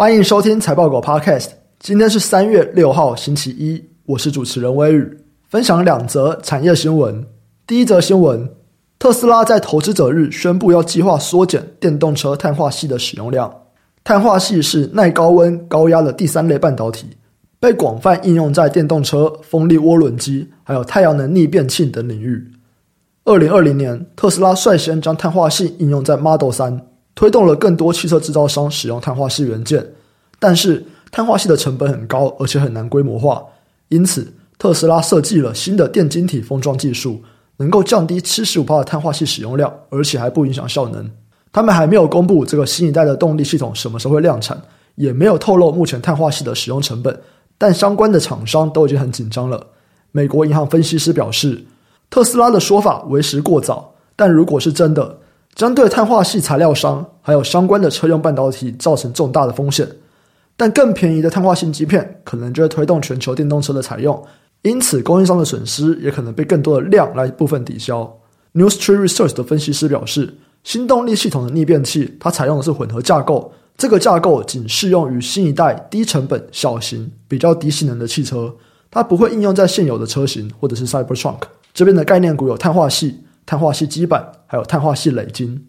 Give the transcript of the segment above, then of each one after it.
欢迎收听财报狗 Podcast。今天是三月六号，星期一，我是主持人威宇，分享两则产业新闻。第一则新闻，特斯拉在投资者日宣布要计划缩减电动车碳化矽的使用量。碳化矽是耐高温、高压的第三类半导体，被广泛应用在电动车、风力涡轮机，还有太阳能逆变器等领域。二零二零年，特斯拉率先将碳化矽应用在 Model 3。推动了更多汽车制造商使用碳化矽元件，但是碳化矽的成本很高，而且很难规模化。因此，特斯拉设计了新的电晶体封装技术，能够降低七十五帕的碳化矽使用量，而且还不影响效能。他们还没有公布这个新一代的动力系统什么时候会量产，也没有透露目前碳化矽的使用成本。但相关的厂商都已经很紧张了。美国银行分析师表示，特斯拉的说法为时过早，但如果是真的，将对碳化系材料商还有相关的车用半导体造成重大的风险，但更便宜的碳化矽晶片可能就会推动全球电动车的采用，因此供应商的损失也可能被更多的量来部分抵消。New Street Research 的分析师表示，新动力系统的逆变器它采用的是混合架构，这个架构仅适用于新一代低成本、小型、比较低性能的汽车，它不会应用在现有的车型或者是 Cybertruck。这边的概念股有碳化系。碳化矽基板，还有碳化矽磊晶。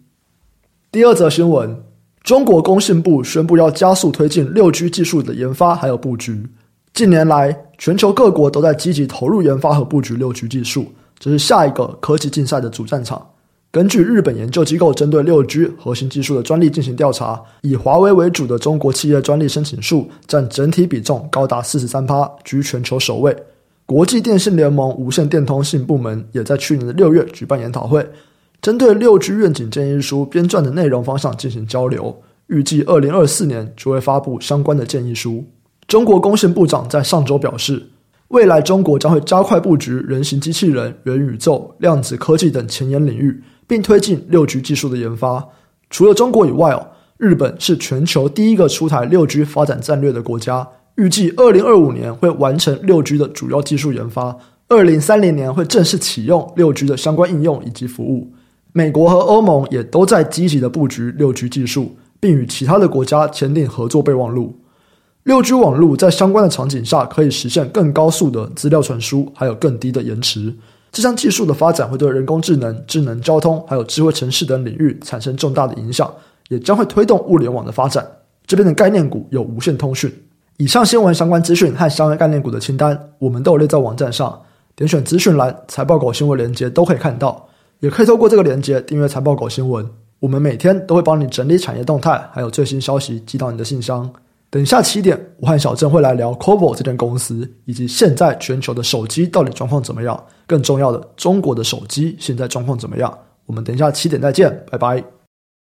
第二则新闻：中国工信部宣布要加速推进六 G 技术的研发还有布局。近年来，全球各国都在积极投入研发和布局六 G 技术，这是下一个科技竞赛的主战场。根据日本研究机构针对六 G 核心技术的专利进行调查，以华为为主的中国企业专利申请数占整体比重高达四十三趴，居全球首位。国际电信联盟无线电通信部门也在去年的六月举办研讨会，针对六 G 愿景建议书编撰的内容方向进行交流，预计二零二四年就会发布相关的建议书。中国工信部长在上周表示，未来中国将会加快布局人形机器人、元宇宙、量子科技等前沿领域，并推进六 G 技术的研发。除了中国以外哦，日本是全球第一个出台六 G 发展战略的国家。预计二零二五年会完成六 G 的主要技术研发，二零三零年会正式启用六 G 的相关应用以及服务。美国和欧盟也都在积极的布局六 G 技术，并与其他的国家签订合作备忘录。六 G 网络在相关的场景下可以实现更高速的资料传输，还有更低的延迟。这项技术的发展会对人工智能、智能交通还有智慧城市等领域产生重大的影响，也将会推动物联网的发展。这边的概念股有无线通讯。以上新闻相关资讯和相关概念股的清单，我们都有列在网站上，点选资讯栏财报狗新闻连接都可以看到，也可以透过这个连接订阅财报狗新闻。我们每天都会帮你整理产业动态，还有最新消息寄到你的信箱。等一下七点，我和小郑会来聊 Qorvo 这间公司，以及现在全球的手机到底状况怎么样？更重要的，中国的手机现在状况怎么样？我们等一下七点再见，拜拜。